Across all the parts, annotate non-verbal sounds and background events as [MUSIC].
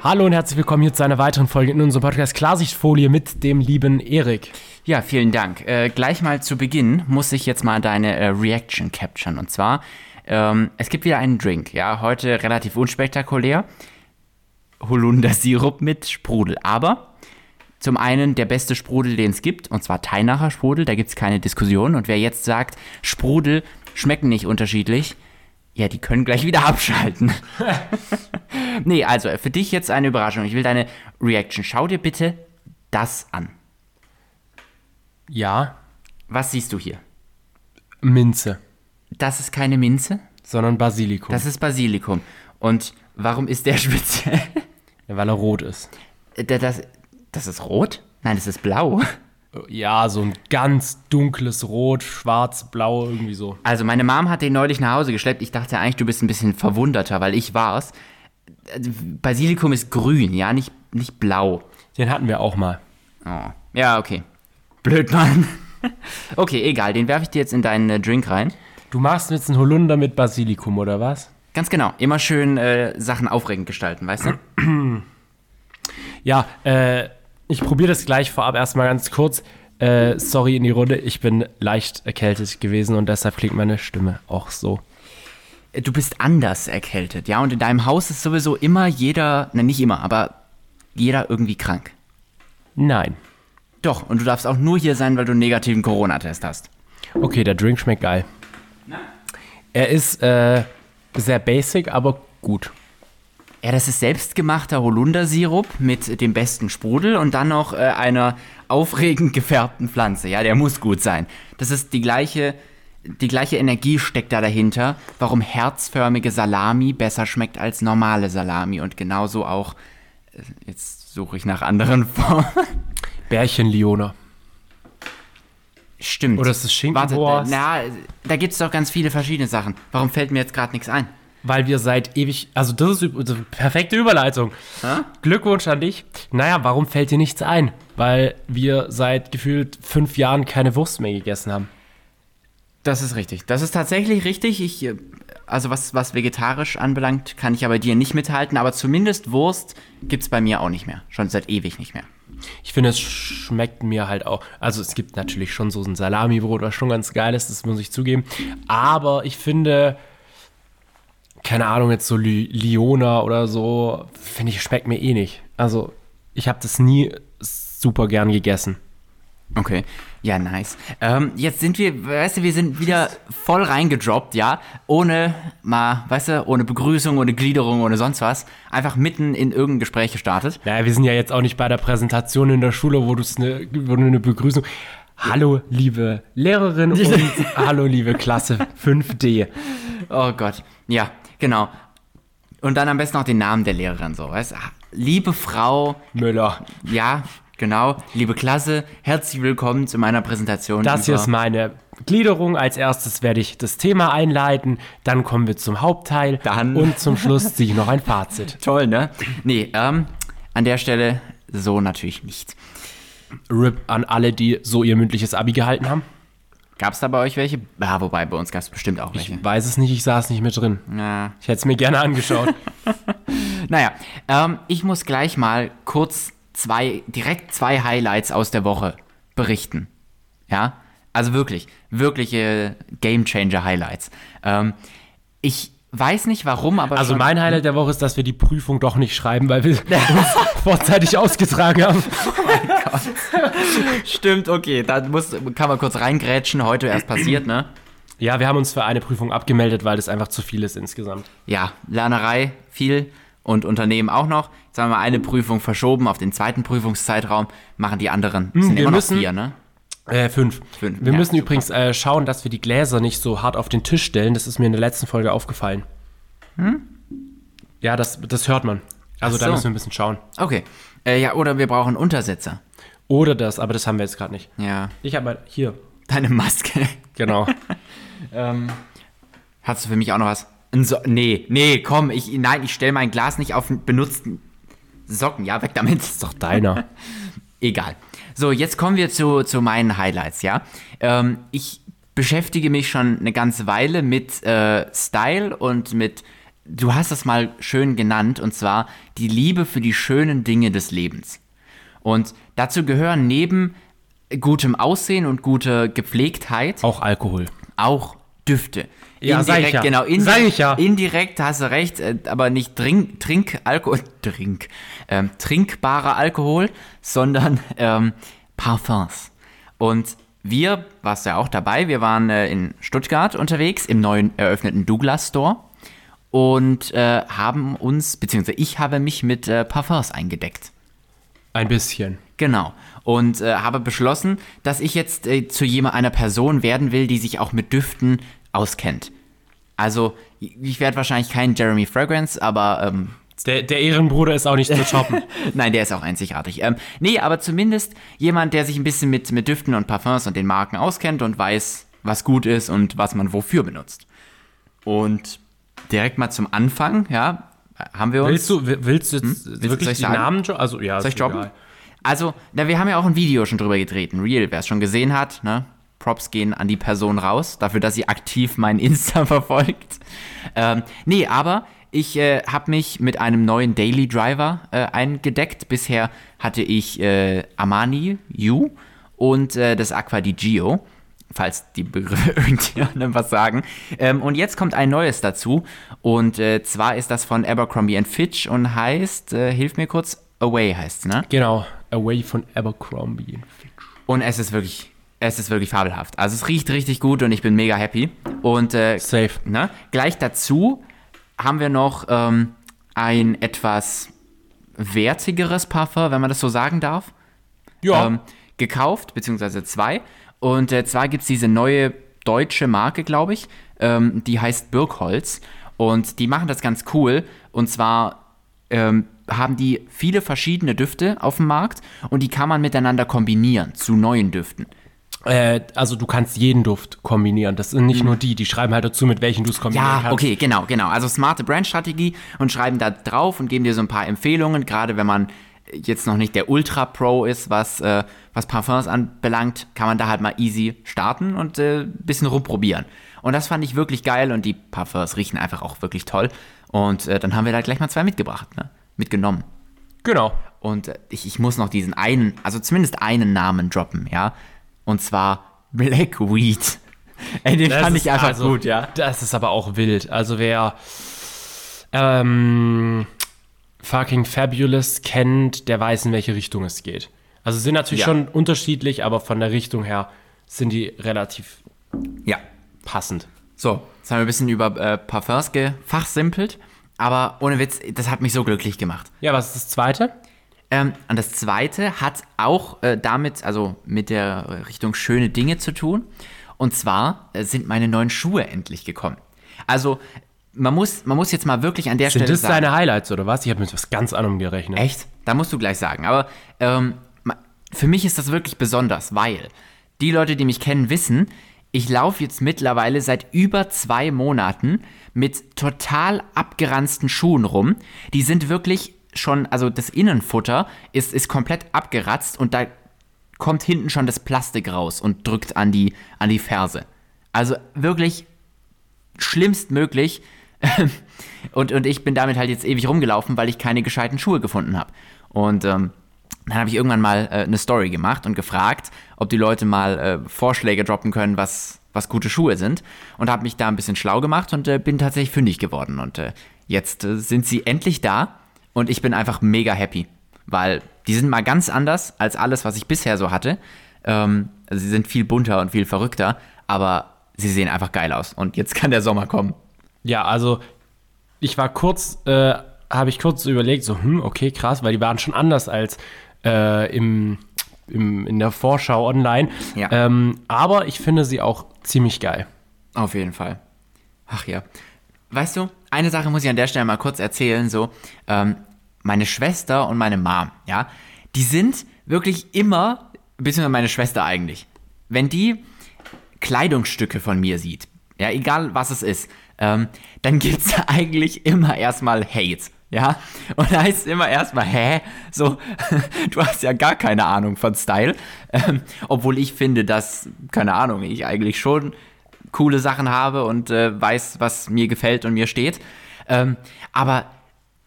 Hallo und herzlich willkommen hier zu einer weiteren Folge in unserem Podcast Klarsichtfolie mit dem lieben Erik. Ja, vielen Dank. Äh, gleich mal zu Beginn muss ich jetzt mal deine äh, Reaction capturen. Und zwar, ähm, es gibt wieder einen Drink, ja, heute relativ unspektakulär. Holundersirup mit Sprudel. Aber zum einen der beste Sprudel, den es gibt, und zwar Teinacher Sprudel, da gibt es keine Diskussion. Und wer jetzt sagt, Sprudel schmecken nicht unterschiedlich, ja, die können gleich wieder abschalten. [LAUGHS] nee, also für dich jetzt eine Überraschung. Ich will deine Reaction. Schau dir bitte das an. Ja, Was siehst du hier? Minze, Das ist keine Minze, sondern Basilikum, das ist Basilikum. Und warum ist der [LAUGHS] speziell? ja, weil er rot ist. das, das, das ist rot? Nein, das ist blau. Ja, so ein ganz dunkles Rot, schwarz, blau, irgendwie so. Also meine Mom hat den neulich nach Hause geschleppt. Ich dachte eigentlich, du bist ein bisschen verwunderter, weil ich war's. Basilikum ist grün, ja, nicht, nicht blau. Den hatten wir auch mal. Oh. Ja, okay. Blöd, Mann. [LAUGHS] Okay, egal, den werfe ich dir jetzt in deinen äh, Drink rein. Du machst jetzt einen Holunder mit Basilikum, oder was? Ganz genau, immer schön äh, Sachen aufregend gestalten, weißt du? [CLEARS THROAT] Ja, äh, ich probiere das gleich vorab erstmal ganz kurz. Äh, sorry in die Runde, ich bin leicht erkältet gewesen und deshalb klingt meine Stimme auch so. Du bist anders erkältet, ja? Und in deinem Haus ist sowieso immer jeder, ne, nicht immer, aber jeder irgendwie krank. Nein. Doch, und du darfst auch nur hier sein, weil du einen negativen Corona-Test hast. Okay, der Drink schmeckt geil. Er ist äh, sehr basic, aber gut. Ja, das ist selbstgemachter Holundersirup mit dem besten Sprudel und dann noch äh, einer aufregend [LAUGHS] gefärbten Pflanze. Ja, der muss gut sein. Das ist die gleiche, die gleiche Energie steckt da dahinter, warum herzförmige Salami besser schmeckt als normale Salami und genauso auch, äh, jetzt suche ich nach anderen [LAUGHS] Formen. Bärchen-Liona. Stimmt. Oder ist das Warte, Schinkenwurst? äh, na, da gibt es doch ganz viele verschiedene Sachen. Warum fällt mir jetzt gerade nichts ein? Weil wir seit ewig, also das ist also perfekte Überleitung. Hä? Glückwunsch an dich. Naja, warum fällt dir nichts ein? Weil wir seit gefühlt fünf Jahren keine Wurst mehr gegessen haben. Das ist richtig. Das ist tatsächlich richtig. Ich, äh, also was, was vegetarisch anbelangt, kann ich aber dir nicht mithalten. Aber zumindest Wurst gibt es bei mir auch nicht mehr. Schon seit ewig nicht mehr. Ich finde, es schmeckt mir halt auch. Also es gibt natürlich schon so ein Salamibrot, was schon ganz geil ist, das muss ich zugeben. Aber ich finde, keine Ahnung, jetzt so Li Liona oder so, finde ich, schmeckt mir eh nicht. Also ich habe das nie super gern gegessen. Okay. Ja, nice. Ähm, jetzt sind wir, weißt du, wir sind wieder voll reingedroppt, ja? Ohne mal, weißt du, ohne Begrüßung, ohne Gliederung, ohne sonst was. Einfach mitten in irgendein Gespräch gestartet. Naja, wir sind ja jetzt auch nicht bei der Präsentation in der Schule, wo, ne, wo du eine Begrüßung. Hallo, liebe Lehrerin [LAUGHS] und hallo, liebe Klasse 5D. Oh Gott. Ja, genau. Und dann am besten auch den Namen der Lehrerin so, weißt du? Liebe Frau Müller. Ja, genau. Liebe Klasse, herzlich willkommen zu meiner Präsentation. Das hier ist meine Gliederung. Als erstes werde ich das Thema einleiten, dann kommen wir zum Hauptteil Dann- und zum Schluss ziehe ich noch ein Fazit. [LAUGHS] toll, ne? Nee, ähm, an der Stelle so natürlich nicht. RIP an alle, die so ihr mündliches Abi gehalten haben. Gab es da bei euch welche? Ja, wobei, bei uns gab es bestimmt auch welche. Ich weiß es nicht, ich saß nicht mit drin. Ja. Ich hätte es mir gerne angeschaut. [LAUGHS] Naja, ähm, ich muss gleich mal kurz zwei, direkt zwei Highlights aus der Woche berichten. Ja, also wirklich, wirkliche Gamechanger-Highlights. Ähm, ich weiß nicht warum, aber Also mein Highlight der Woche ist, dass wir die Prüfung doch nicht schreiben, weil wir [LAUGHS] uns vorzeitig ausgetragen haben. Stimmt, okay, da muss, kann man kurz reingrätschen, heute erst passiert, ne? Ja, wir haben uns für eine Prüfung abgemeldet, weil das einfach zu viel ist insgesamt. Ja, Lernerei viel und Unternehmen auch noch. Jetzt haben wir eine Prüfung verschoben auf den zweiten Prüfungszeitraum, machen die anderen. Das sind wir immer noch müssen- vier, ne? Äh, fünf. Fünf, Wir ja, müssen super. übrigens äh, schauen, dass wir die Gläser nicht so hart auf den Tisch stellen. Das ist mir in der letzten Folge aufgefallen. Ja, das, das hört man. Also Ach da so. müssen wir ein bisschen schauen. Okay. Äh, ja, oder wir brauchen Untersetzer. Oder das, aber das haben wir jetzt gerade nicht. Ja. Ich habe mal hier. Deine Maske. Genau. [LAUGHS] Hast du für mich auch noch was? Ein so nee, nee, komm, ich, nein, ich stelle mein Glas nicht auf benutzten Socken. Ja, weg damit. ist doch deiner. [LAUGHS] Egal. So, jetzt kommen wir zu, zu meinen Highlights, ja. Ähm, ich beschäftige mich schon eine ganze Weile mit äh, Style und mit du hast das mal schön genannt, und zwar die Liebe für die schönen Dinge des Lebens. Und dazu gehören neben gutem Aussehen und guter Gepflegtheit Auch Alkohol. auch Düfte. Ja, sag ich ja. genau. Sag ich ja. Indirekt hast du recht, äh, aber nicht Trink, Trink, Alkohol, [LAUGHS] Trink, ähm, trinkbarer Alkohol, sondern [LAUGHS] ähm, Parfums. Und wir, warst ja auch dabei, wir waren äh, in Stuttgart unterwegs im neuen eröffneten Douglas Store und äh, haben uns, beziehungsweise ich habe mich mit äh, Parfums eingedeckt. Ein bisschen. Genau. Und äh, habe beschlossen, dass ich jetzt äh, zu jemand einer Person werden will, die sich auch mit Düften auskennt. Also, ich werde wahrscheinlich kein Jeremy Fragrance, aber ähm, Der, der Ehrenbruder ist auch nicht zu toppen. [LAUGHS] nein, der ist auch einzigartig. Ähm, nee, aber zumindest jemand, der sich ein bisschen mit, mit Düften und Parfums und den Marken auskennt und weiß, was gut ist und was man wofür benutzt. Und direkt mal zum Anfang, ja, haben wir uns. willst du, wi- willst du jetzt soll wirklich ich die sagen? Namen jo- Also, ja, Soll ich droppen? egal. Also, na, wir haben ja auch ein Video schon drüber gedreht, ein Reel, wer es schon gesehen hat, ne? Props gehen an die Person raus, dafür, dass sie aktiv mein Insta [LAUGHS] verfolgt. Ähm, nee, aber ich äh, habe mich mit einem neuen Daily Driver äh, eingedeckt. Bisher hatte ich äh, Armani U und äh, das Aqua di Gio, falls die Begriffe [LAUGHS] irgendjemandem was sagen. Ähm, und jetzt kommt ein neues dazu und äh, zwar ist das von Abercrombie Fitch und heißt, äh, hilf mir kurz, Away heißt ne? Genau. Away von Abercrombie Fitch. Und es ist wirklich, es ist wirklich fabelhaft. Also es riecht richtig gut und ich bin mega happy. Und äh, Safe. ne, gleich dazu haben wir noch ähm, ein etwas wertigeres Parfum, wenn man das so sagen darf, Ja. ähm, gekauft, beziehungsweise zwei. Und äh, zwar gibt es diese neue deutsche Marke, glaube ich, ähm, die heißt Birkholz. Und die machen das ganz cool. Und zwar ähm, haben die viele verschiedene Düfte auf dem Markt und die kann man miteinander kombinieren zu neuen Düften. Äh, also du kannst jeden Duft kombinieren. Das sind nicht nur die, die schreiben halt dazu, mit welchen du es kombinieren Mhm. Ja, kannst. okay, genau, genau. Also smarte Brandstrategie und schreiben da drauf und geben dir so ein paar Empfehlungen, gerade wenn man jetzt noch nicht der Ultra Pro ist, was, äh, was Parfums anbelangt, kann man da halt mal easy starten und äh, ein bisschen rumprobieren. Und das fand ich wirklich geil und die Parfums riechen einfach auch wirklich toll. Und äh, dann haben wir da gleich mal zwei mitgebracht, ne? Mitgenommen. Genau. Und äh, ich, ich muss noch diesen einen, also zumindest einen Namen droppen, ja. Und zwar Black Weed. [LAUGHS] Ey, den Das fand ich einfach also- gut, ja. Das ist aber auch wild. Also wer ähm, fucking Fabulous kennt, der weiß, in welche Richtung es geht. Also sind natürlich Ja. schon unterschiedlich, aber von der Richtung her sind die relativ Ja. passend. So, jetzt haben wir ein bisschen über äh, Parfums gefachsimpelt, aber ohne Witz, das hat mich so glücklich gemacht. Ja, was ist das zweite? Ähm, und das zweite hat auch äh, damit, also mit der Richtung schöne Dinge zu tun. Und zwar äh, sind meine neuen Schuhe endlich gekommen. Also, man muss, man muss jetzt mal wirklich an der Sind Stelle das sagen. deine Highlights oder was? Ich habe mit was ganz anderem gerechnet. Echt? Da musst du gleich sagen. Aber ähm, für mich ist das wirklich besonders, weil die Leute, die mich kennen, wissen, ich laufe jetzt mittlerweile seit über zwei Monaten mit total abgeranzten Schuhen rum. Die sind wirklich schon, also das Innenfutter ist, ist komplett abgeratzt und da kommt hinten schon das Plastik raus und drückt an die, an die Ferse. Also wirklich schlimmstmöglich. Und, und ich bin damit halt jetzt ewig rumgelaufen, weil ich keine gescheiten Schuhe gefunden habe. Und ähm, dann habe ich irgendwann mal äh, eine Story gemacht und gefragt, ob die Leute mal äh, Vorschläge droppen können, was, was gute Schuhe sind. Und habe mich da ein bisschen schlau gemacht und äh, bin tatsächlich fündig geworden. Und äh, jetzt äh, sind sie endlich da und ich bin einfach mega happy. Weil die sind mal ganz anders als alles, was ich bisher so hatte. Ähm, also sie sind viel bunter und viel verrückter, aber sie sehen einfach geil aus. Und jetzt kann der Sommer kommen. Ja, also ich war kurz, äh, habe ich kurz überlegt, so, hm, okay, krass, weil die waren schon anders als äh, im, im, in der Vorschau online. Ja. Ähm, aber ich finde sie auch ziemlich geil. Auf jeden Fall. Ach ja. Weißt du, eine Sache muss ich an der Stelle mal kurz erzählen. So, ähm, meine Schwester und meine Mom, ja, die sind wirklich immer, beziehungsweise meine Schwester eigentlich, wenn die Kleidungsstücke von mir sieht, ja, egal was es ist, ähm, dann gibt es [LAUGHS] eigentlich immer erstmal Hate. Ja, und da heißt es immer erstmal, hä? So, [LAUGHS] du hast ja gar keine Ahnung von Style. Ähm, obwohl ich finde, dass, keine Ahnung, ich eigentlich schon coole Sachen habe und äh, weiß, was mir gefällt und mir steht. Ähm, aber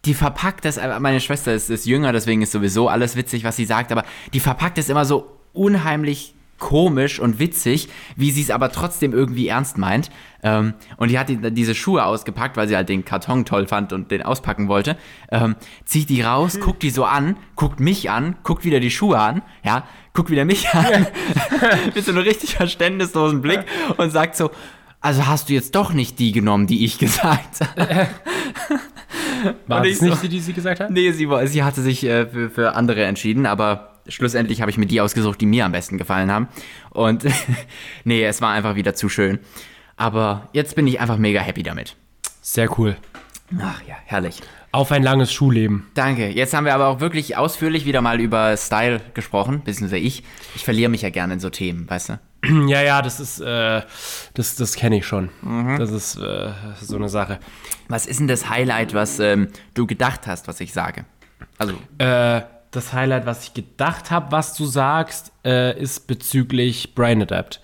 die verpackt das, meine Schwester ist, ist jünger, deswegen ist sowieso alles witzig, was sie sagt, aber die verpackt es immer so unheimlich komisch und witzig, wie sie es aber trotzdem irgendwie ernst meint. Ähm, und die hat die, diese Schuhe ausgepackt, weil sie halt den Karton toll fand und den auspacken wollte. Ähm, zieht die raus, guckt die so an, guckt mich an, guckt wieder die Schuhe an, ja, guckt wieder mich an, [LAUGHS] mit so einem richtig verständnislosen Blick und sagt so, also hast du jetzt doch nicht die genommen, die ich gesagt habe. [LAUGHS] War Und das ich nicht so- die, die sie gesagt hat? Nee, sie, war- sie hatte sich äh, für, für andere entschieden, aber schlussendlich habe ich mir die ausgesucht, die mir am besten gefallen haben. Und [LAUGHS] nee, es war einfach wieder zu schön. Aber jetzt bin ich einfach mega happy damit. Sehr cool. Ach ja, herrlich. Auf ein langes Schulleben. Danke. Jetzt haben wir aber auch wirklich ausführlich wieder mal über Style gesprochen, beziehungsweise ich. Ich verliere mich ja gerne in so Themen, weißt du? [CLEARS THROAT] Ja, ja, das ist, äh, das, das kenne ich schon. Mhm. Das ist äh, so eine Sache. Was ist denn das Highlight, was ähm, du gedacht hast, was ich sage? Also, Äh, das Highlight, was ich gedacht habe, was du sagst, äh, ist bezüglich Brain Adapt.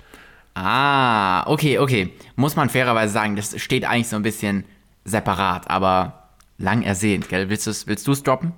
ah, okay, okay. Muss man fairerweise sagen, das steht eigentlich so ein bisschen separat, aber lang ersehnt, gell? Willst du es willst du's droppen?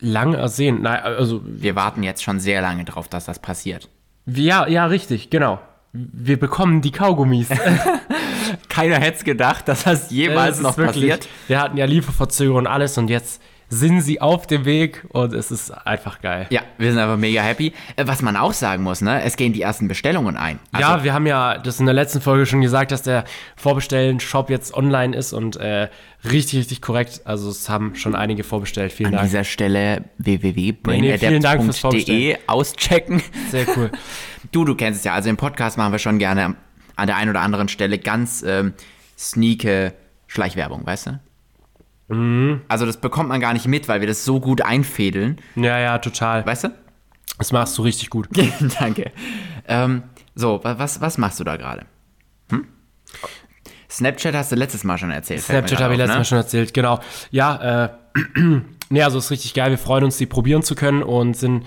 Lang ersehen. Nein, also, Wir warten jetzt schon sehr lange drauf, dass das passiert. ja, ja, richtig, genau. Wir bekommen die Kaugummis. [LAUGHS] [LAUGHS] Keiner hätte es gedacht, dass das jemals Es noch wirklich- passiert. Wir hatten ja Lieferverzögerung und alles und jetzt sind sie auf dem Weg und es ist einfach geil. Ja, wir sind einfach mega happy. Äh, Was man auch sagen muss, ne? Es gehen die ersten Bestellungen ein. Also, ja, wir haben ja das in der letzten Folge schon gesagt, dass der Vorbestellen-Shop jetzt online ist und äh, richtig, richtig korrekt. Also es haben schon einige vorbestellt. Vielen An Dank. dieser Stelle Nee, www.brainadapt.de auschecken. Sehr cool. [LAUGHS] Du, du kennst es ja. Also im Podcast machen wir schon gerne an der einen oder anderen Stelle ganz ähm, sneake Schleichwerbung, weißt du? Mhm. Also das bekommt man gar nicht mit, weil wir das so gut einfädeln, ja, ja, total. weißt du? Das machst du richtig gut. [LAUGHS] Danke. Ähm, so, wa- was, was machst du da gerade? Hm? Snapchat hast du letztes Mal schon erzählt. Snapchat habe ich letztes ne? Mal schon erzählt, genau. Ja, äh, [CLEARS THROAT] nee, also ist richtig geil. Wir freuen uns, die probieren zu können und sind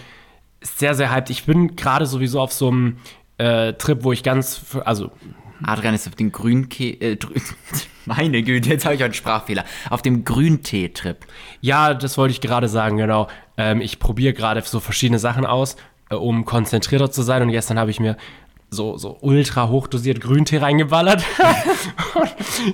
sehr, sehr hyped. Ich bin gerade sowieso auf so einem äh, Trip, wo ich ganz, also Adrian ist auf den Grünke... Äh, [LAUGHS] meine Güte, jetzt habe ich einen Sprachfehler. Auf dem Grüntee-Trip. Ja, das wollte ich gerade sagen, genau. Ähm, ich probiere gerade so verschiedene Sachen aus, äh, um konzentrierter zu sein. Und gestern habe ich mir so, so ultra hochdosiert Grüntee reingeballert. [LAUGHS]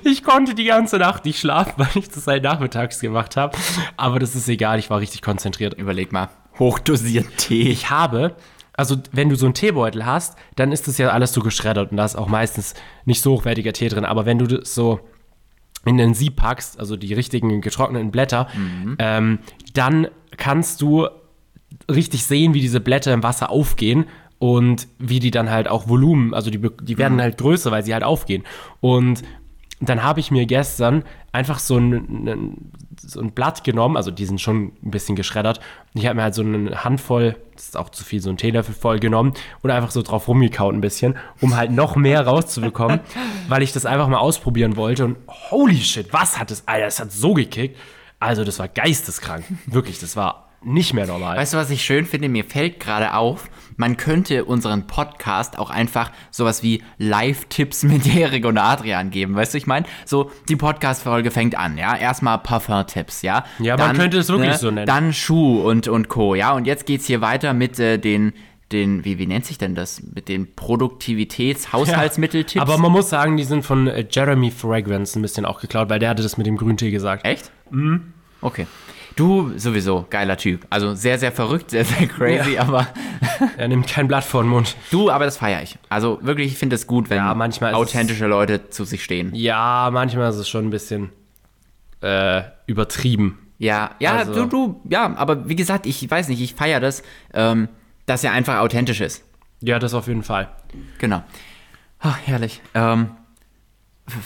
Ich konnte die ganze Nacht nicht schlafen, weil ich das halt nachmittags gemacht habe. Aber das ist egal, ich war richtig konzentriert. Überleg mal. Hochdosiert Tee. Ich habe, also wenn du so einen Teebeutel hast, dann ist das ja alles so geschreddert und da ist auch meistens nicht so hochwertiger Tee drin. Aber wenn du das so in den Sieb packst, also die richtigen getrockneten Blätter, ähm, dann kannst du richtig sehen, wie diese Blätter im Wasser aufgehen und wie die dann halt auch Volumen, also die, die werden halt größer, weil sie halt aufgehen. Und dann habe ich mir gestern einfach so ein, so ein Blatt genommen, also die sind schon ein bisschen geschreddert. Und ich habe mir halt so eine Handvoll, das ist auch zu viel, so ein Teelöffel voll genommen und einfach so drauf rumgekaut ein bisschen, um halt noch mehr [LAUGHS] rauszubekommen, weil ich das einfach mal ausprobieren wollte. Und holy shit, was hat das, Alter, das hat so gekickt. Also das war geisteskrank. Wirklich, das war nicht mehr normal. Weißt du, was ich schön finde? Mir fällt gerade auf, man könnte unseren Podcast auch einfach sowas wie Live-Tipps mit [LAUGHS] Erik und Adrian geben. Weißt du, ich meine? So, die Podcast-Folge fängt an, ja? Erstmal Parfum-Tipps, ja? Ja, man könnte es wirklich so nennen. Dann Schuh und, und Co., ja? Und jetzt geht's hier weiter mit äh, den, den, wie, wie nennt sich denn das? Mit den Produktivitäts-Haushaltsmitteltipps. Aber man muss sagen, die sind von äh, Jeremy Fragrance ein bisschen auch geklaut, weil der hatte das mit dem Grüntee gesagt. Echt? Mhm. Okay. Du sowieso, geiler Typ. Also sehr, sehr verrückt, sehr, sehr [LAUGHS] crazy, aber [LAUGHS] Er nimmt kein Blatt vor den Mund. Du, aber das feiere ich. Also wirklich, ich finde es gut, wenn Ja, manchmal authentische Leute zu sich stehen. Ja, manchmal ist es schon ein bisschen äh, übertrieben. Ja, ja, Also- du, du, ja, aber wie gesagt, ich weiß nicht, ich feiere das, ähm, dass er einfach authentisch ist. Ja, das auf jeden Fall. Genau. Ach, herrlich. Ähm,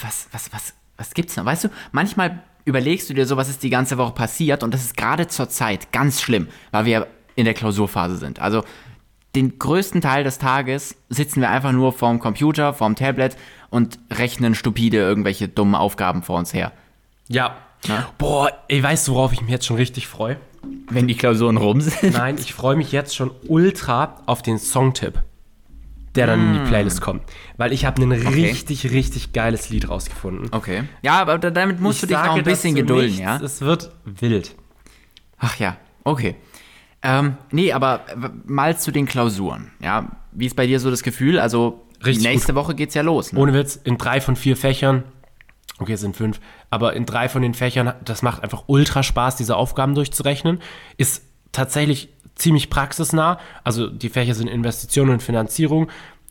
was, was, was, was gibt's noch? Weißt du, manchmal überlegst du dir so, was ist die ganze Woche passiert und das ist gerade zur Zeit ganz schlimm, weil wir in der Klausurphase sind. Also den größten Teil des Tages sitzen wir einfach nur vorm Computer, vorm Tablet und rechnen stupide irgendwelche dummen Aufgaben vor uns her. Ja. Na? Boah, ey, weißt du, worauf ich mich jetzt schon richtig freue? Wenn die Klausuren rum sind. Nein, ich freue mich jetzt schon ultra auf den Songtipp. Der dann in die Playlist kommt. Weil ich habe ein richtig, richtig geiles Lied rausgefunden. Okay. Ja, aber da- damit musst du dich noch ein bisschen gedulden, nichts, ja? Es wird wild. Ach ja, okay. Ähm, nee, aber mal zu den Klausuren. Ja, wie ist bei dir so das Gefühl? Also, Richtig nächste Woche geht's ja los. Ne? Ohne Witz, in drei von vier Fächern, okay, es sind fünf, aber in drei von den Fächern, das macht einfach ultra Spaß, diese Aufgaben durchzurechnen. Ist tatsächlich ziemlich praxisnah. Also die Fächer sind Investitionen und Finanzierung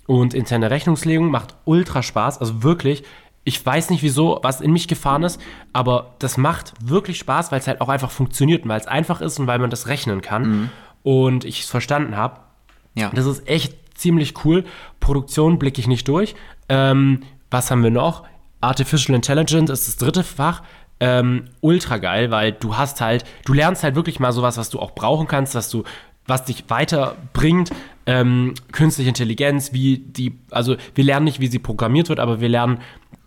und interne Rechnungslegung, macht ultra Spaß. Also wirklich, ich weiß nicht wieso, was in mich gefahren ist, aber das macht wirklich Spaß, weil es halt auch einfach funktioniert und weil es einfach ist und weil man das rechnen kann. Und ich es verstanden habe. Ja. Das ist echt ziemlich cool. Produktion blicke ich nicht durch. Ähm, was haben wir noch? Artificial Intelligence ist das dritte Fach. Ähm, ultra geil, weil du hast halt, du lernst halt wirklich mal sowas, was du auch brauchen kannst, was du, was dich weiterbringt. Ähm, künstliche Intelligenz, wie die, also wir lernen nicht, wie sie programmiert wird, aber wir lernen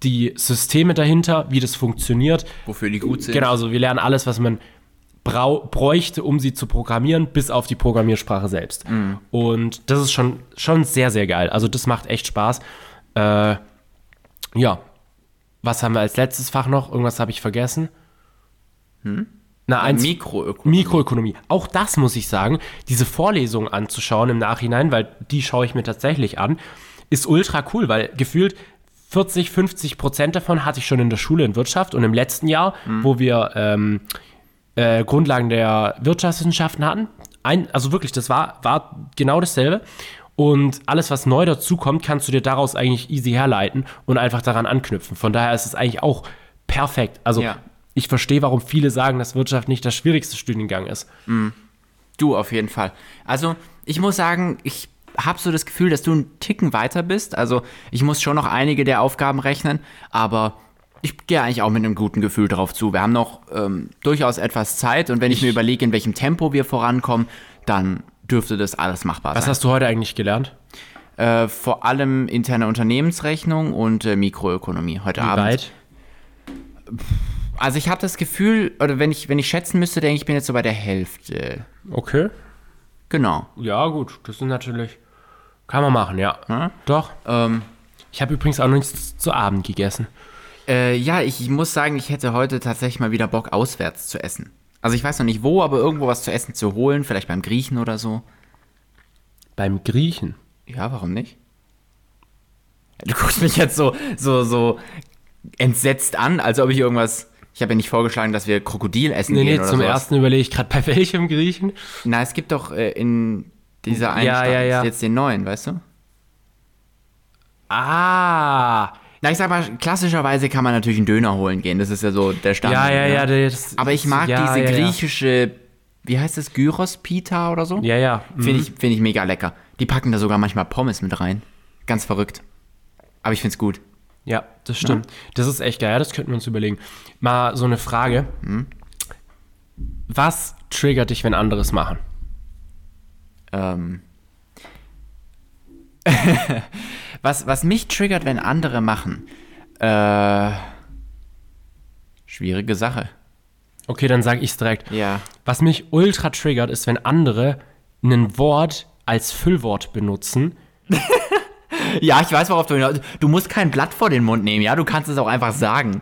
die Systeme dahinter, wie das funktioniert. Wofür die gut sind. Genau, also wir lernen alles, was man brau bräuchte, um sie zu programmieren, bis auf die Programmiersprache selbst. Und das ist schon, schon sehr, sehr geil. Also das macht echt Spaß. Äh, ja. Was haben wir als letztes Fach noch? Irgendwas habe ich vergessen. Na, eins, Mikroökonomie. Mikroökonomie. Auch das muss ich sagen, diese Vorlesung anzuschauen im Nachhinein, weil die schaue ich mir tatsächlich an, ist ultra cool, weil gefühlt 40, 50 Prozent davon hatte ich schon in der Schule in Wirtschaft und im letzten Jahr, wo wir ähm, äh, Grundlagen der Wirtschaftswissenschaften hatten, ein, also wirklich, das war, war genau dasselbe. Und alles, was neu dazukommt, kannst du dir daraus eigentlich easy herleiten und einfach daran anknüpfen. Von daher ist es eigentlich auch perfekt. Also Ja. ich verstehe, warum viele sagen, dass Wirtschaft nicht der schwierigste Studiengang ist. Du auf jeden Fall. Also, ich muss sagen, ich habe so das Gefühl, dass du einen Ticken weiter bist. Also, ich muss schon noch einige der Aufgaben rechnen, aber ich gehe eigentlich auch mit einem guten Gefühl drauf zu. Wir haben noch ähm, durchaus etwas Zeit und wenn ich, mir überlege, in welchem Tempo wir vorankommen, dann dürfte das alles machbar Was sein. hast du heute eigentlich gelernt? Äh, vor allem interne Unternehmensrechnung und äh, Mikroökonomie heute Wie Abend. weit? Also ich habe das Gefühl, oder wenn ich, wenn ich schätzen müsste, denke ich, ich bin jetzt so bei der Hälfte. Okay. Genau. Ja, gut. Das sind natürlich. Kann man machen, ja. Ja. Doch. Ähm, Ich habe übrigens auch noch nichts zu Abend gegessen. Äh, ja, ich, ich muss sagen, ich hätte heute tatsächlich mal wieder Bock, auswärts zu essen. Also ich weiß noch nicht wo, aber irgendwo was zu essen zu holen, vielleicht beim Griechen oder so. Beim Griechen. Ja, warum nicht? Du guckst mich jetzt so, so, so entsetzt an, als ob ich irgendwas. Ich habe ja nicht vorgeschlagen, dass wir Krokodil essen Nee, gehen nee, oder zum sowas. ersten überlege ich gerade, bei welchem Griechen? Na, es gibt doch äh, in dieser einen Ja, Stadt ja, ja. jetzt den neuen, weißt du? Ah. Na, ich sag mal, klassischerweise kann man natürlich einen Döner holen gehen. Das ist ja so der Standard. Ja, ja, ja. ne? Das, Aber ich mag ja, diese ja, griechische, wie heißt das, Gyros Pita oder so? Ja, ja. Finde mhm. ich, find ich mega lecker. Die packen da sogar manchmal Pommes mit rein. Ganz verrückt. Aber ich find's gut. Ja, das stimmt. Das ist echt geil. Ja, das könnten wir uns überlegen. Mal so eine Frage. Hm? Was triggert dich, wenn andere es machen? Ähm. [LAUGHS] was, was mich triggert, wenn andere machen. Äh. Schwierige Sache. Okay, dann sage ich es direkt. Ja. Was mich ultra triggert, ist, wenn andere ein Wort als Füllwort benutzen. [LAUGHS] Ja, ich weiß, worauf du hinaus. Du musst kein Blatt vor den Mund nehmen, ja? Du kannst es auch einfach sagen.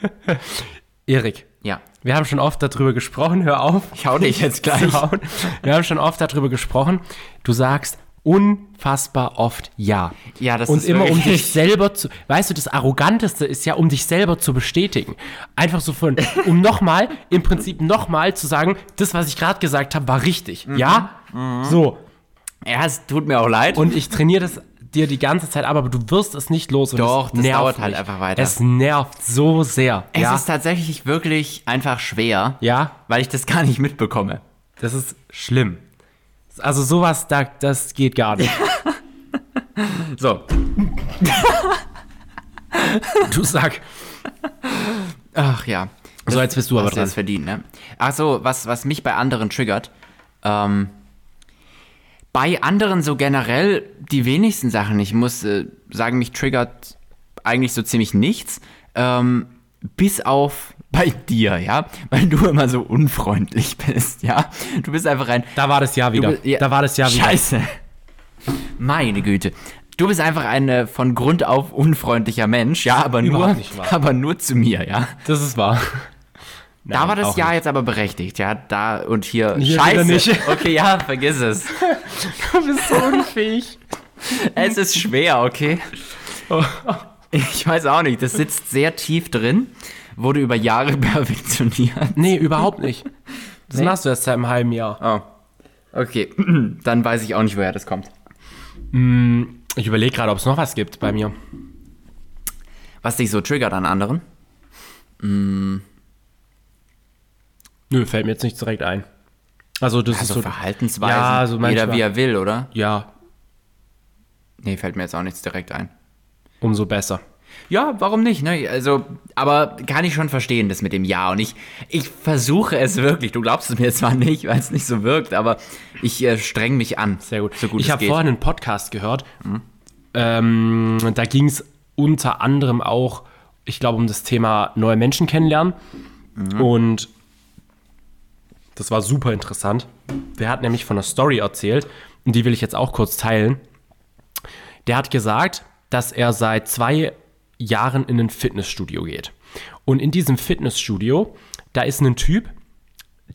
[LAUGHS] Erik, Ja. wir haben schon oft darüber gesprochen. Hör auf. Ich hau dich jetzt gleich. [LAUGHS] Wir haben schon oft darüber gesprochen. Du sagst unfassbar oft ja. Ja, das Und ist immer um dich selber zu. Weißt du, das Arroganteste ist ja, um dich selber zu bestätigen. Einfach so von, um nochmal, im Prinzip nochmal zu sagen, das, was ich gerade gesagt habe, war richtig. Mhm. Ja? So. Ja, es tut mir auch leid. Und ich trainiere das dir die ganze Zeit ab, aber du wirst es nicht los. Und Doch, das nervt dauert halt mich. einfach weiter. Es nervt so sehr. es ja? ist tatsächlich wirklich einfach schwer, ja, weil ich das gar nicht mitbekomme. das ist schlimm. Also sowas, da, das geht gar nicht. [LAUGHS] So. Du sag. Ach ja. So, jetzt bist du aber dran. jetzt verdient, ne? Ach so, was, was mich bei anderen triggert. Ähm, bei anderen so generell die wenigsten Sachen. Ich muss äh, sagen, mich triggert eigentlich so ziemlich nichts. Ähm, bis auf bei dir, ja? Weil du immer so unfreundlich bist, ja? Du bist einfach ein. Da war das Jahr wieder. bist- ja, da war das Jahr wieder. Scheiße. Meine Güte. Du bist einfach ein äh, von Grund auf unfreundlicher Mensch, ja, aber nur, aber nur zu mir, ja. Das ist wahr. da Nein, war das auch Ja nicht. jetzt aber berechtigt, ja. Da und hier. Hier Scheiße. nicht. [LAUGHS] Okay, ja, vergiss es. Du bist so unfähig. Es ist schwer, okay? Oh. Ich weiß auch nicht. Das sitzt sehr tief drin. Wurde über Jahre [LAUGHS] perfektioniert. Nee, überhaupt nicht. Das Nee? machst du erst seit einem halben Jahr. Oh. Okay. [CLEARS THROAT] Dann weiß ich auch nicht, woher das kommt. Ich überlege gerade, ob es noch was gibt bei mir. Was dich so triggert an anderen? Nö, fällt mir jetzt nicht direkt ein. Also das Also ist so. Verhaltensweisen. Ja, so Jeder wie er will, oder? Ja, Nee, fällt mir jetzt auch nichts direkt ein. umso besser. Ja, warum nicht? Ne? Also, aber kann ich schon verstehen, das mit dem Ja. Und ich, ich versuche es wirklich. Du glaubst es mir zwar nicht, weil es nicht so wirkt, aber ich äh, streng mich an. Sehr gut. So gut ich habe vorhin einen Podcast gehört. Ähm, da ging es unter anderem auch, ich glaube, um das Thema neue Menschen kennenlernen. Und das war super interessant. Der hat nämlich von einer Story erzählt und die will ich jetzt auch kurz teilen. Der hat gesagt, dass er seit zwei Jahren in ein Fitnessstudio geht. Und in diesem Fitnessstudio, da ist ein Typ,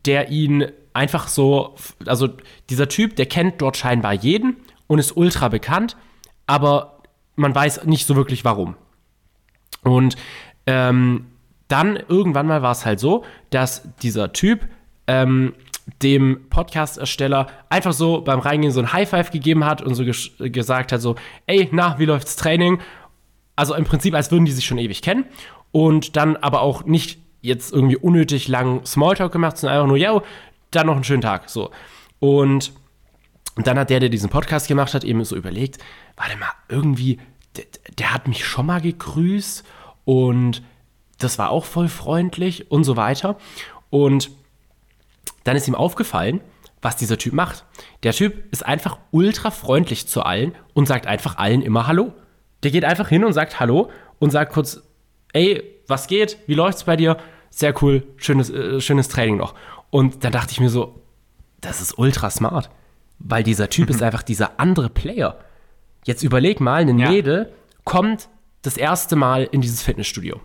der ihn einfach so, also dieser Typ, der kennt dort scheinbar jeden und ist ultra bekannt, aber man weiß nicht so wirklich warum. Und ähm, dann irgendwann mal war es halt so, dass dieser Typ ähm, dem Podcast-Ersteller einfach so beim Reingehen so ein High Five gegeben hat und so ges- gesagt hat so, ey, na, wie läuft's Training? Also im Prinzip, als würden die sich schon ewig kennen und dann aber auch nicht jetzt irgendwie unnötig lang Smalltalk gemacht, sondern einfach nur, yo, dann noch einen schönen Tag, so. Und und dann hat der, der diesen Podcast gemacht hat, eben so überlegt, warte mal, irgendwie, der, der hat mich schon mal gegrüßt und das war auch voll freundlich und so weiter. Und dann ist ihm aufgefallen, was dieser Typ macht. Der Typ ist einfach ultra freundlich zu allen und sagt einfach allen immer Hallo. Der geht einfach hin und sagt Hallo und sagt kurz, ey, was geht? Wie läuft's bei dir? Sehr cool, schönes, äh, schönes Training noch. Und dann dachte ich mir so, das ist ultra smart. Weil dieser Typ ist [LAUGHS] einfach dieser andere Player. Jetzt überleg mal, ein Ja. Mädel kommt das erste Mal in dieses Fitnessstudio.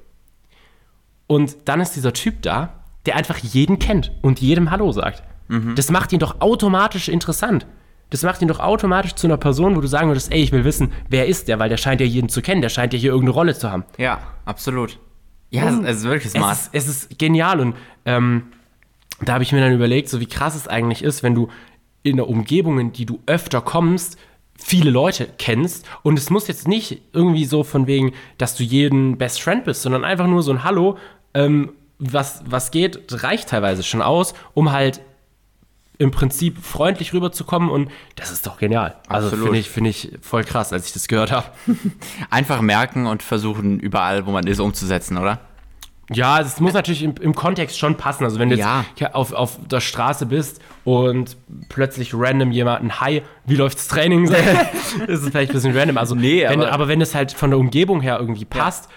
Und dann ist dieser Typ da, der einfach jeden kennt und jedem Hallo sagt. Das macht ihn doch automatisch interessant. Das macht ihn doch automatisch zu einer Person, wo du sagen würdest, ey, ich will wissen, wer ist der, weil der scheint ja jeden zu kennen, der scheint ja hier irgendeine Rolle zu haben. Ja, absolut. Ja, es, es ist wirklich Es smart. ist, es ist genial und ähm, da habe ich mir dann überlegt, so wie krass es eigentlich ist, wenn du in der Umgebung, in die du öfter kommst, viele Leute kennst und es muss jetzt nicht irgendwie so von wegen, dass du jeden Best Friend bist, sondern einfach nur so ein Hallo, ähm, was, was geht, reicht teilweise schon aus, um halt im Prinzip freundlich rüberzukommen und das ist doch genial. Also finde ich, finde ich voll krass, als ich das gehört habe. [LAUGHS] Einfach merken und versuchen, überall, wo man ist, umzusetzen, oder? Ja, es muss natürlich im, im Kontext schon passen. Also wenn du Ja. jetzt auf, auf der Straße bist und plötzlich random jemanden, hi, wie läuft's Training? [LAUGHS] ist es vielleicht ein bisschen random. Also Nee, wenn, aber- aber wenn es halt von der Umgebung her irgendwie passt,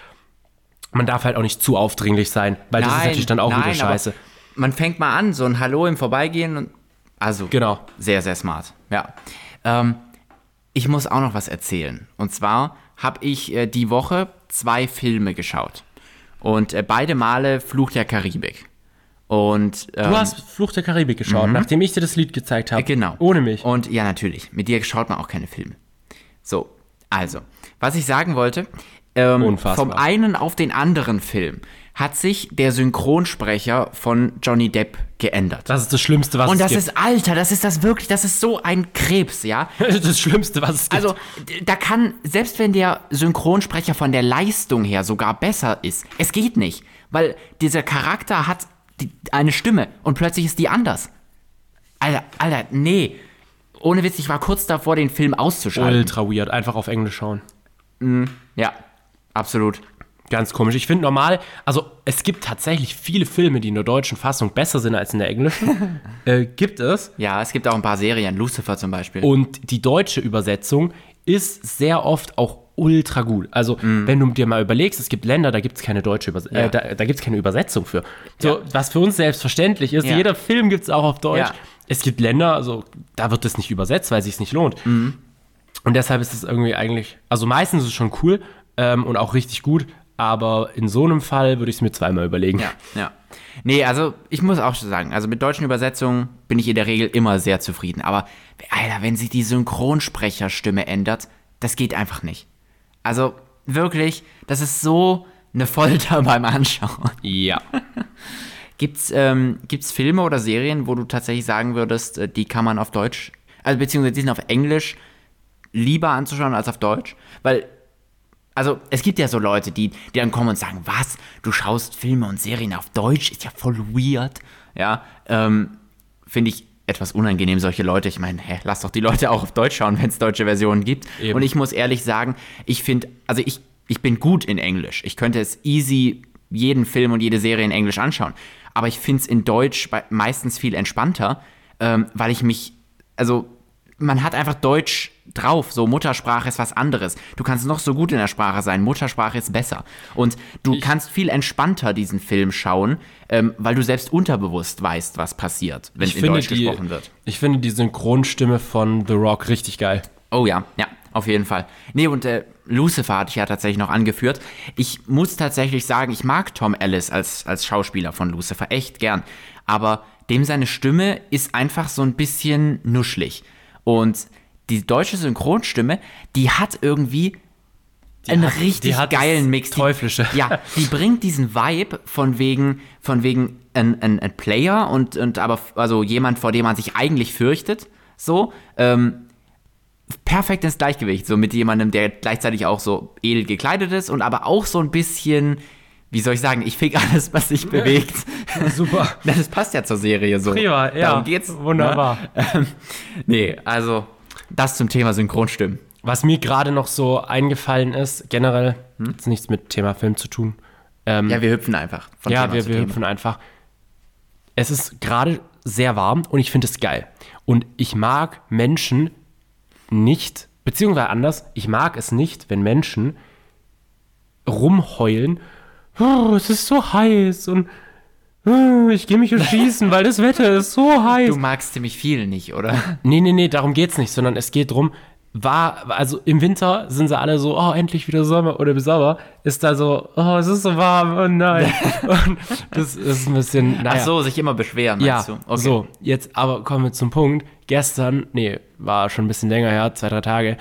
man darf halt auch nicht zu aufdringlich sein, weil das ist natürlich dann auch wieder aber scheiße. Man fängt mal an, so ein Hallo im Vorbeigehen und also Genau. sehr, sehr smart. Ja. Ähm, ich muss auch noch was erzählen. Und zwar habe ich äh, die Woche zwei Filme geschaut. Und äh, beide Male Fluch der Karibik. Und ähm, Du hast Fluch der Karibik geschaut, nachdem ich dir das Lied gezeigt habe. Äh, Genau. Ohne mich. Und ja, natürlich. Mit dir schaut man auch keine Filme. So, also, was ich sagen wollte, ähm, vom einen auf den anderen Film hat sich der Synchronsprecher von Johnny Depp geändert. Das ist das Schlimmste, was Und es das gibt. ist, Alter, das ist das wirklich, das ist so ein Krebs, ja. [LAUGHS] das ist das Schlimmste, was es gibt. Also, da kann, selbst wenn der Synchronsprecher von der Leistung her sogar besser ist, es geht nicht. Weil dieser Charakter hat die, eine Stimme und plötzlich ist die anders. Alter, Alter, nee. Ohne Witz, ich war kurz davor, den Film auszuschalten. ultra weird. Einfach auf Englisch schauen. Ja, absolut. Ganz komisch. Ich finde normal, also es gibt tatsächlich viele Filme, die in der deutschen Fassung besser sind als in der englischen. [LAUGHS] äh, gibt es. Ja, es gibt auch ein paar Serien, Lucifer zum Beispiel. Und die deutsche Übersetzung ist sehr oft auch ultra gut. Also, wenn du dir mal überlegst, es gibt Länder, da gibt es keine deutsche Übersetzung. Ja. äh, da, da gibt es keine Übersetzung für. So, Ja. was für uns selbstverständlich ist, Ja. jeder Film gibt es auch auf Deutsch. Es gibt Länder, also da wird es nicht übersetzt, weil es sich nicht lohnt. Mhm. Und deshalb ist es irgendwie eigentlich, also meistens ist es schon cool ähm, und auch richtig gut, aber in so einem Fall würde ich es mir zweimal überlegen. Ja, ja. Nee, also ich muss auch sagen, also mit deutschen Übersetzungen bin ich in der Regel immer sehr zufrieden. Aber, Alter, wenn sich die Synchronsprecherstimme ändert, das geht einfach nicht. Also wirklich, das ist so eine Folter [LAUGHS] beim Anschauen. Ja. [LAUGHS] Gibt's, ähm, gibt's Filme oder Serien, wo du tatsächlich sagen würdest, äh, die kann man auf Deutsch, also beziehungsweise die sind auf Englisch lieber anzuschauen als auf Deutsch? Weil, also es gibt ja so Leute, die, die dann kommen und sagen, was, du schaust Filme und Serien auf Deutsch, ist ja voll weird. Ja, ähm, finde ich etwas unangenehm, solche Leute. Ich meine, hä, lass doch die Leute auch auf Deutsch schauen, wenn es deutsche Versionen gibt. Eben. Und ich muss ehrlich sagen, ich finde, also ich, ich bin gut in Englisch. Ich könnte es easy jeden Film und jede Serie in Englisch anschauen. Aber ich finde es in Deutsch meistens viel entspannter, ähm, weil ich mich, also man hat einfach Deutsch drauf. So Muttersprache ist was anderes. Du kannst noch so gut in der Sprache sein. Muttersprache ist besser. Und du kannst viel entspannter diesen Film schauen, ähm, weil du selbst unterbewusst weißt, was passiert, wenn Ich in Deutsch die, gesprochen wird. ich finde die Synchronstimme von The Rock richtig geil. Oh ja, ja, auf jeden Fall. Nee, und äh, Lucifer hatte ich ja tatsächlich noch angeführt. Ich muss tatsächlich sagen, ich mag Tom Ellis als, als Schauspieler von Lucifer echt gern. Aber dem seine Stimme ist einfach so ein bisschen nuschlig. Und die deutsche Synchronstimme, die hat irgendwie einen hat- richtig die geilen Mix. Die- Teuflische. Ja, die bringt diesen Vibe von wegen, von wegen ein, ein, ein Player und, und aber also jemand, vor dem man sich eigentlich fürchtet. So, ähm, perfekt ins Gleichgewicht, so mit jemandem, der gleichzeitig auch so edel gekleidet ist und aber auch so ein bisschen, wie soll ich sagen, ich fick alles, was sich bewegt. Super. [LAUGHS] Das passt ja zur Serie so. Prima, ja. Darum geht's. Wunderbar. Ne? Ähm, nee, also das zum Thema Synchronstimmen. Was mir gerade noch so eingefallen ist, generell, jetzt nichts mit Thema Film zu tun. Ähm, Ja, wir hüpfen einfach. Von ja, Thema wir, wir hüpfen einfach. Es ist gerade sehr warm und ich finde es geil. Und ich mag Menschen nicht, beziehungsweise anders, ich mag es nicht, wenn Menschen rumheulen, oh, es ist so heiß und oh, ich gehe mich erschießen, weil das Wetter ist so heiß. Du magst ziemlich viel nicht, oder? Nee, nee, nee, darum geht's nicht, sondern es geht drum, war, also im Winter sind sie alle so, oh, endlich wieder Sommer oder im Sommer ist da so, oh, es ist so warm, oh nein. [LAUGHS] Und das ist ein bisschen, naja. Ach so, sich immer beschweren, ja, meinst du? Okay. so, jetzt aber kommen wir zum Punkt. Gestern, nee, war schon ein bisschen länger her, zwei, drei Tage,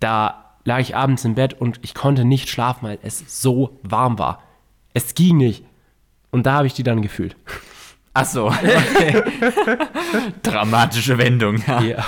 da lag ich abends im Bett und ich konnte nicht schlafen, weil es so warm war. Es ging nicht. Und da habe ich die dann gefühlt. Ach so. Okay. [LAUGHS] Dramatische Wendung. Ja. Ja.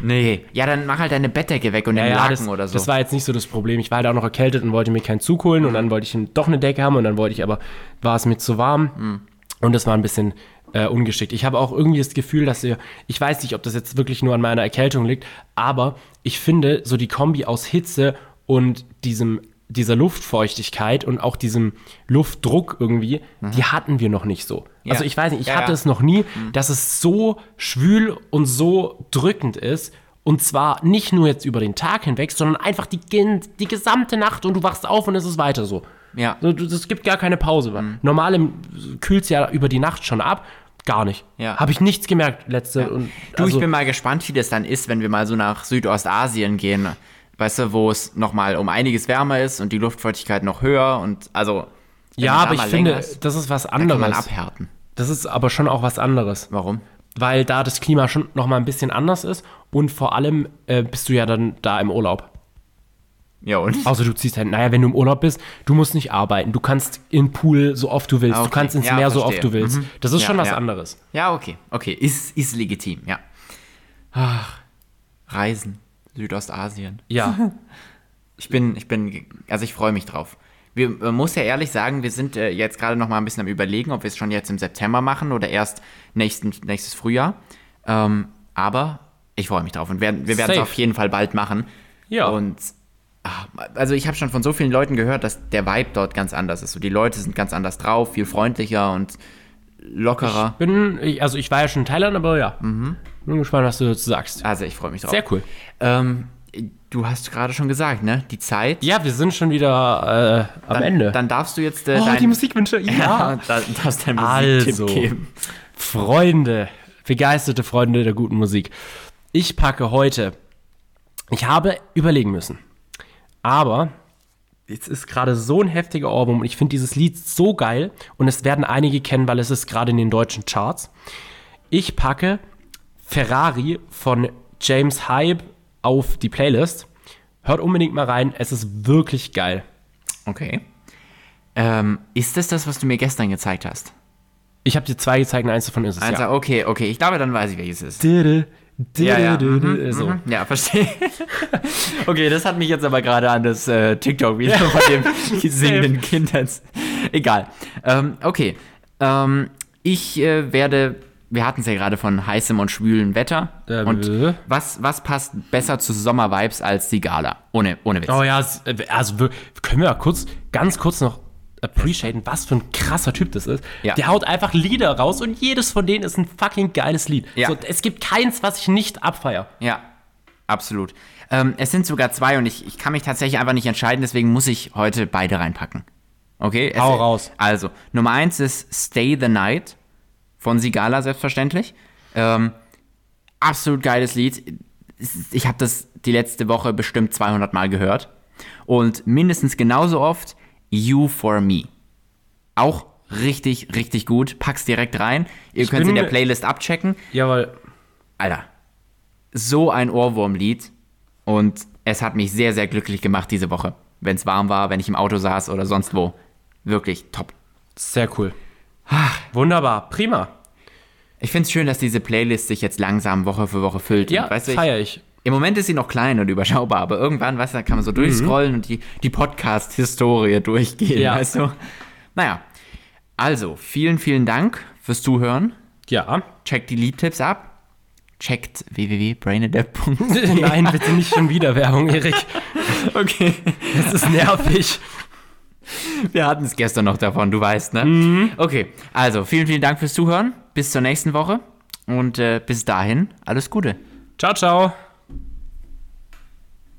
Nee. Ja, dann mach halt deine Bettdecke weg und den Laken das, oder so. das war jetzt nicht so das Problem. Ich war halt auch noch erkältet und wollte mir keinen Zug holen und dann wollte ich doch eine Decke haben und dann wollte ich aber, war es mir zu warm Hm. und das war ein bisschen äh, ungeschickt. Ich habe auch irgendwie das Gefühl, dass ihr, ich weiß nicht, ob das jetzt wirklich nur an meiner Erkältung liegt, aber ich finde so die Kombi aus Hitze und diesem dieser Luftfeuchtigkeit und auch diesem Luftdruck irgendwie, die hatten wir noch nicht so. Mhm. Ja. Also ich weiß nicht, ich Ja, hatte ja. es noch nie, dass es so schwül und so drückend ist. Und zwar nicht nur jetzt über den Tag hinweg, sondern einfach die, die gesamte Nacht und du wachst auf und es ist weiter so. Ja. Du- Es gibt gar keine Pause. Mhm. Normal kühlt es ja über die Nacht schon ab. Gar nicht. Ja. Habe ich nichts gemerkt letzte. Und, Du, also, ich bin mal gespannt, wie das dann ist, wenn wir mal so nach Südostasien gehen. Weißt du, wo es nochmal um einiges wärmer ist und die Luftfeuchtigkeit noch höher und also. ja, aber ich finde, ist, das ist was da kann man anderes. abhärten. Das ist aber schon auch was anderes. Warum? Weil da das Klima schon noch mal ein bisschen anders ist und vor allem äh, bist du ja dann da im Urlaub. Ja, und? Außer du ziehst halt, naja, wenn du im Urlaub bist, du musst nicht arbeiten. Du kannst in den Pool so oft du willst. Ah, Du okay. kannst ins Ja, Meer so verstehe. oft du willst. Mhm. Das ist Ja, schon was ja. anderes. Ja, okay. Okay, ist, ist legitim, ja. Ach, Reisen, Südostasien. Ja. [LAUGHS] Ich bin, ich bin, also ich freue mich drauf. Wir, man muss ja ehrlich sagen, wir sind äh, jetzt gerade noch mal ein bisschen am überlegen, ob wir es schon jetzt im September machen oder erst nächsten, nächstes Frühjahr. Ähm, aber ich freue mich drauf und werden, wir werden es auf jeden Fall bald machen. Ja. Und ah, also ich habe schon von so vielen Leuten gehört, dass der Vibe dort ganz anders ist. So die Leute sind ganz anders drauf, viel freundlicher und lockerer. Bin, ich, also ich war ja schon in Thailand, aber ja. Mhm. Bin gespannt, was du dazu sagst. also ich freue mich drauf. Sehr cool. Ähm, du hast gerade schon gesagt, ne? Die Zeit. Ja, wir sind schon wieder äh, am dann, Ende. Dann darfst du jetzt äh, oh, dein, die Musikwünsche. Ja. Ja, da darfst du deinen Musiktipp Also, geben. Freunde, begeisterte Freunde der guten Musik. Ich packe heute Ich habe überlegen müssen. Aber jetzt ist gerade so ein heftiger Ohrwurm und ich finde dieses Lied so geil und es werden einige kennen, weil es ist gerade in den deutschen Charts. Ich packe Ferrari von James Hype auf die Playlist. Hört unbedingt mal rein, es ist wirklich geil. Okay. Ähm, ist das das, was du mir gestern gezeigt hast? Ich habe dir zwei gezeigt und eins davon ist es. Also, okay, okay. Ich glaube, dann weiß ich, welches es ist. ja. Ja, ja. Mhm, so. Mhm. Ja, verstehe. [LAUGHS] okay, das hat mich jetzt aber gerade an das äh, TikTok-Video [LAUGHS] von dem singenden Kind. Egal. Ähm, okay. Ähm, ich äh, werde, wir hatten es ja gerade von heißem und schwülen Wetter. Äh, und äh. was, was passt besser zu Sommervibes als die Gala? Ohne, ohne Witz. Oh ja, s- also können wir mal kurz, ganz kurz noch appreciaten, was für ein krasser Typ das ist. Ja. Der haut einfach Lieder raus und jedes von denen ist ein fucking geiles Lied. Ja. So, es gibt keins, was ich nicht abfeier. Ja, absolut. Ähm, es sind sogar zwei und ich, ich kann mich tatsächlich einfach nicht entscheiden, deswegen muss ich heute beide reinpacken. Okay? Es, Hau raus. Also, Nummer eins ist Stay the Night von Sigala, selbstverständlich. Ähm, absolut geiles Lied. Ich habe das die letzte Woche bestimmt 200 Mal gehört. Und mindestens genauso oft You for Me. Auch richtig, richtig gut. Pack's direkt rein. Ihr könnt es in der Playlist abchecken. Jawohl. Alter, so ein Ohrwurmlied und es hat mich sehr, sehr glücklich gemacht diese Woche. Wenn es warm war, wenn ich im Auto saß oder sonst wo. Wirklich top. Sehr cool. Wunderbar, prima. Ich finde es schön, dass diese Playlist sich jetzt langsam Woche für Woche füllt. Ja, du, ich, feier ich. Im Moment ist sie noch klein und überschaubar, aber irgendwann, weißt du, kann man so durchscrollen und die, die Podcast-Historie durchgehen, Ja. weißt du? Naja, also, vielen, vielen Dank fürs Zuhören. Ja. Checkt die Liedtipps ab. Checkt www.brainadept.de. [LAUGHS] Nein, bitte nicht schon wieder Werbung, Erik. [LAUGHS] Okay. Das ist nervig. Wir hatten es gestern noch davon, du weißt, ne? Okay, also vielen, vielen Dank fürs Zuhören. Bis zur nächsten Woche und äh, bis dahin alles Gute. Ciao, ciao.